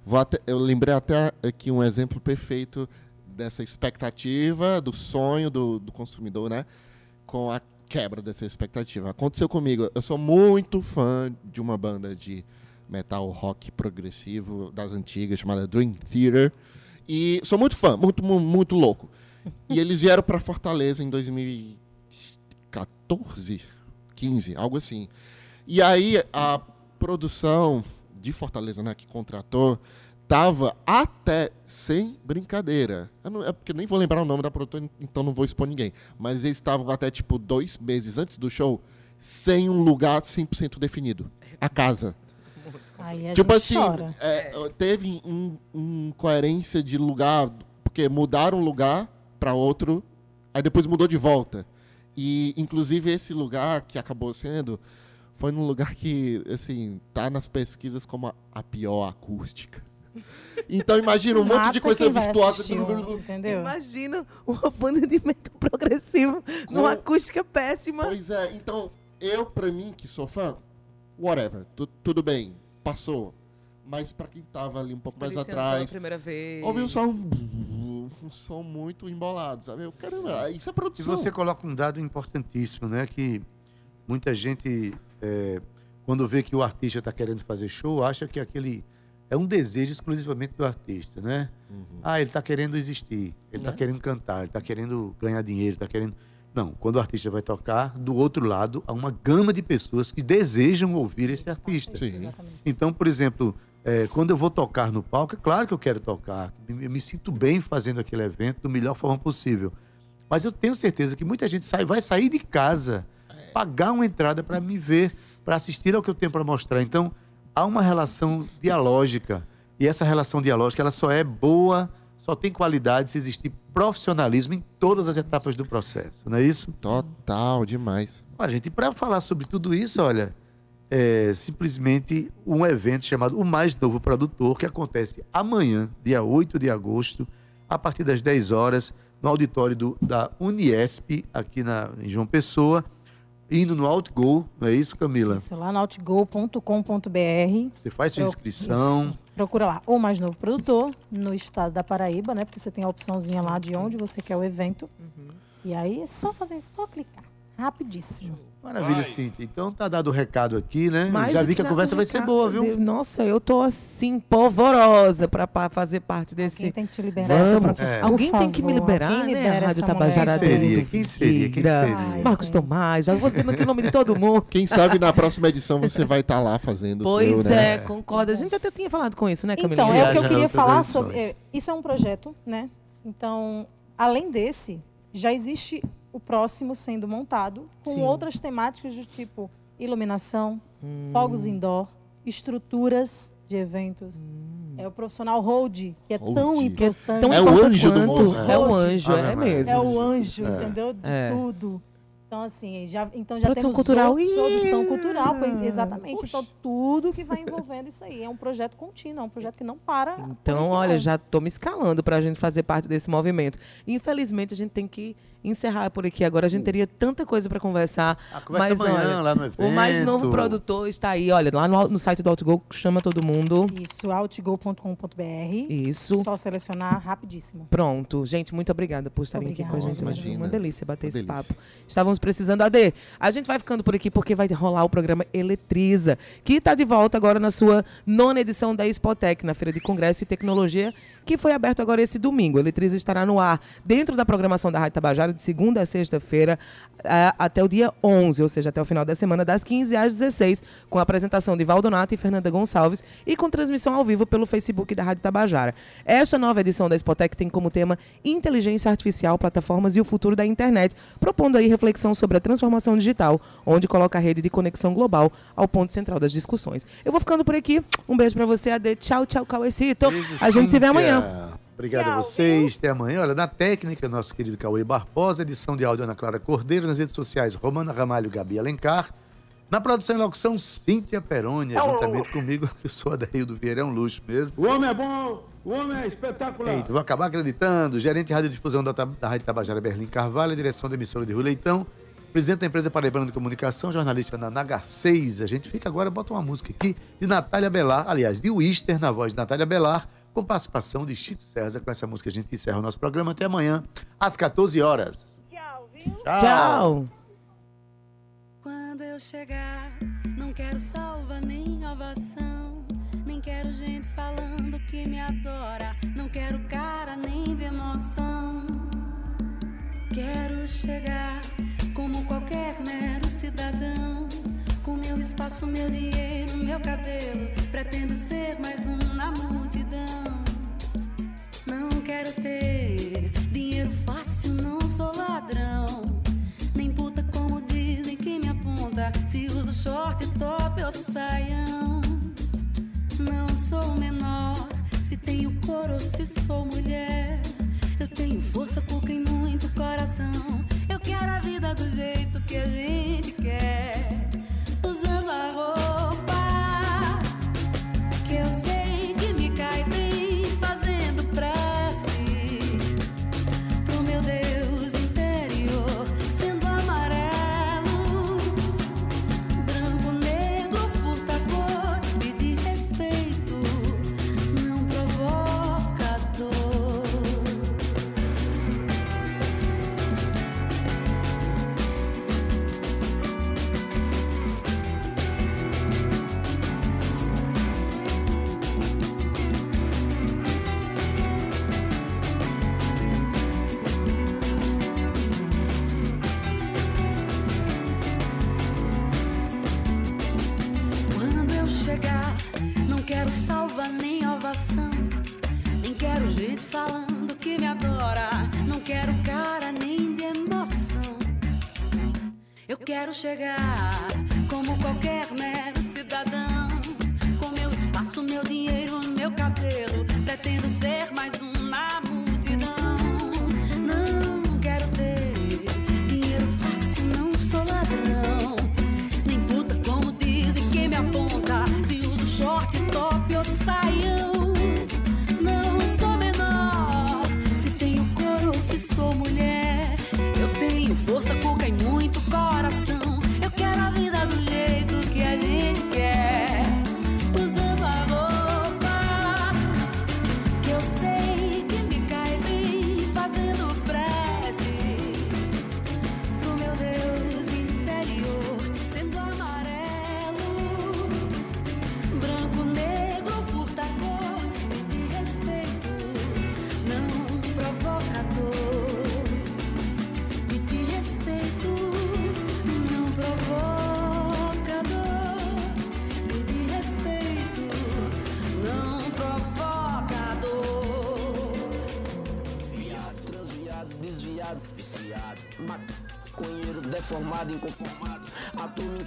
Vou até- eu lembrei até aqui um exemplo perfeito dessa expectativa, do sonho do, do consumidor, né? Com a quebra dessa expectativa. Aconteceu comigo. Eu sou muito fã de uma banda de metal rock progressivo das antigas, chamada Dream Theater. E sou muito fã, muito, mu- muito louco. E eles vieram para Fortaleza em 2014, 15, algo assim. E aí a produção de Fortaleza, né, que contratou, tava até sem brincadeira. Não- é porque nem vou lembrar o nome da produtora, então não vou expor ninguém. Mas eles estavam até tipo dois meses antes do show sem um lugar 100% definido. A casa. Aí Tipo assim, é, teve um, um coerência de lugar, porque mudaram um lugar para outro, aí depois mudou de volta. E, inclusive, esse lugar que acabou sendo, foi num lugar que, assim, tá nas pesquisas como a, a pior acústica. Então, imagina um monte de Mata coisa virtuosa. assistir, Entendeu? Imagina uma banda de metal progressivo numa acústica péssima. Pois é, então, eu, pra mim, que sou fã, whatever, tu- tudo bem, passou. Mas pra quem tava ali um pouco mais atrás, primeira vez. ouviu só um, um som muito embolado, sabe? Eu, caramba, isso é E produção. você coloca um dado importantíssimo, né? Que muita gente, é, quando vê que o artista está querendo fazer show, acha que aquele é um desejo exclusivamente do artista, né? Ah, ele está querendo existir, ele está Né? querendo cantar, ele está querendo ganhar dinheiro, está querendo. Não, quando o artista vai tocar, do outro lado há uma gama de pessoas que desejam ouvir esse artista. Sim. Então, por exemplo, é, quando eu vou tocar no palco, é claro que eu quero tocar. Eu me sinto bem fazendo aquele evento da melhor forma possível. Mas eu tenho certeza que muita gente sai, vai sair de casa, pagar uma entrada para me ver, para assistir ao que eu tenho para mostrar. Então, há uma relação dialógica. E essa relação dialógica, ela só é boa, só tem qualidade se existir profissionalismo em todas as etapas do processo, não é isso? Total, demais. Olha, gente, para falar sobre tudo isso, olha, é simplesmente um evento chamado O Mais Novo Produtor, que acontece amanhã, dia 8 de agosto, a partir das 10 horas, no auditório do- da Uniesp, aqui na, em João Pessoa, indo no Outgo, não é isso, Camila? Isso, lá no outgo.com.br. Você faz sua inscrição. Isso. Procura lá, o mais novo produtor, no estado da Paraíba, né? Porque você tem a opçãozinha lá de onde você quer o evento. E aí é só fazer, só clicar. Rapidíssimo. Maravilha, Cíntia. Então tá dado o recado aqui, né? Mais Já vi que a conversa vai ser boa, viu? Deus. Nossa, eu tô assim, polvorosa pra, pra fazer parte desse. Quem tem que te liberar? Vamos. essa- É. Alguém Por tem que me favor, liberar, alguém né? libera A Rádio Tabajara. Quem seria? Quem seria? Quem seria? Ai, Marcos gente. Tomás, já vou dizendo aqui o nome de todo mundo. Quem sabe na próxima edição você vai estar lá fazendo o Pois seu, né? é, concorda. A gente até tinha falado com isso, né, Camila? Então, é o que eu queria falar edições. sobre. é, Isso é um projeto, né? Então, além desse, já existe o próximo sendo montado com Sim. outras temáticas do tipo iluminação, fogos indoor, estruturas de eventos. É o profissional hold, que é tão Hold. importante. Tão É o anjo do quanto. moço. É o anjo, é Maria. mesmo. É o anjo, entendeu? De É. tudo. Então, assim, já, então já Produção temos cultural. produção cultural, exatamente. puxa. Então, tudo que vai envolvendo isso aí. É um projeto contínuo, é um projeto que não para. Então, olha, já tô me escalando pra gente fazer parte desse movimento. Infelizmente, a gente tem que encerrar por aqui. Agora a gente teria tanta coisa pra conversar. A conversa mas amanhã olha, lá no evento. o mais novo produtor está aí, olha, lá no, no site do Outgo, chama todo mundo. Isso, outgo.com.br. Isso. Só selecionar rapidíssimo. Pronto. Gente, muito obrigada por estarem aqui com a Obrigada. gente. Nossa, imagina. Uma delícia bater Uma esse delícia. papo. Estávamos precisando. AD, a gente vai ficando por aqui porque vai rolar o programa Eletriza, que está de volta agora na sua nona edição da Expotec, na Feira de Congresso e Tecnologia, que foi aberto agora esse domingo. A Eletriza estará no ar dentro da programação da Rádio Tabajara de segunda a sexta-feira a- até o dia 11, ou seja, até o final da semana, das 15 às 16, com a apresentação de Valdonato e Fernanda Gonçalves e com transmissão ao vivo pelo Facebook da Rádio Tabajara. Esta nova edição da Expotec tem como tema Inteligência Artificial, Plataformas e o Futuro da Internet, propondo aí reflexão sobre a transformação digital, onde coloca a rede de conexão global ao ponto central das discussões. Eu vou ficando por aqui. Um beijo pra você, Ade. Tchau, tchau, Cauecito. A gente se vê Cíntia. Amanhã. Obrigado a vocês. Até amanhã. Olha, na técnica, nosso querido Cauê Barbosa, edição de áudio Ana Clara Cordeiro, nas redes sociais Romana Ramalho Gabi Alencar. Na produção e locução, Cíntia Perônia, juntamente comigo, que eu sou Adaildo Vieira, é um luxo mesmo. O homem é bom, o homem é espetacular. Eita, vou acabar acreditando. Gerente de radiodifusão da, da Rádio Tabajara Berlim Carvalho, direção da emissora de Rui Leitão, presidente da empresa Paraibana de Comunicação, jornalista na Nagar 6. A gente fica agora, bota uma música aqui de Natália Belar, aliás, de Wister, na voz de Natália Belar, com participação de Chico César. Com essa música a gente encerra o nosso programa. Até amanhã, às 14 horas. Tchau, viu? Tchau. Quando eu chegar, não quero salva nem ovação. que me adora. Não quero cara nem de emoção. Quero chegar como qualquer mero cidadão. Com meu espaço, meu dinheiro, meu cabelo. Pretendo ser mais um na multidão. Não quero ter dinheiro fácil, não sou ladrão. Nem puta como dizem que me aponta. Se uso short, top ou saião. Não sou menor, se tenho cor ou se sou mulher. Eu tenho força, cuca e muito coração. Eu quero a vida do jeito que a gente quer. Usando a roupa que eu sei quero chegar como qualquer viciado, maconheiro, deformado, inconformado, atorme,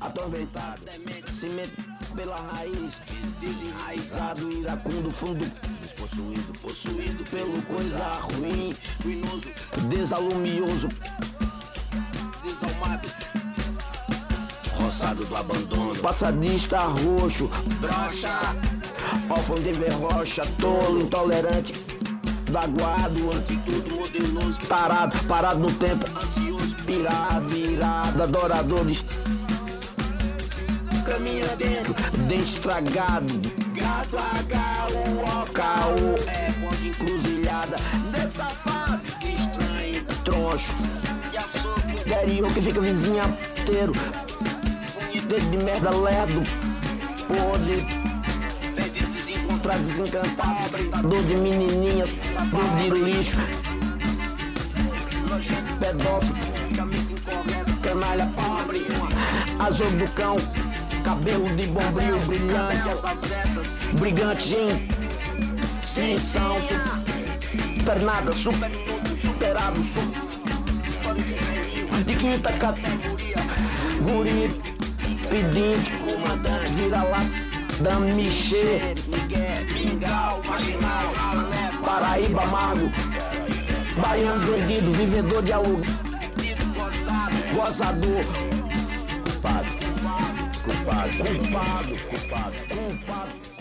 atormentado, demente, cimento pela raiz, desenraizado, iracundo, fundo, despossuído, possuído pelo coisa ruim, ruinoso, desalumioso, desalmado, roçado do abandono, passadista roxo, brocha, órfão de verrocha, tolo, intolerante, daguado, antitudo modeloso, tarado, parado no tempo, ansioso, pirado, irado, adoradores. Caminha dentro, dente estragado, gato, H, U, O, K, U, é ponto encruzilhada, dedo safado, estranho, troncho, e açougue, interior que fica vizinha inteiro, dedo de merda lerdo, podre, desencantado, dor de menininhas, dor de lixo, pedófilo, canalha pobre, azul do cão, cabelo de bombril brilhante, as avessas, brigante, sim, são, super superado, super de quinta categoria, guri, pedinte, comandante, vira lá, dame mexer, Miguel, mingau, marginal, Paraíba amargo, baiano vendido, vivedor de aluguel, gozador, culpado, culpado, culpado, culpado, culpado.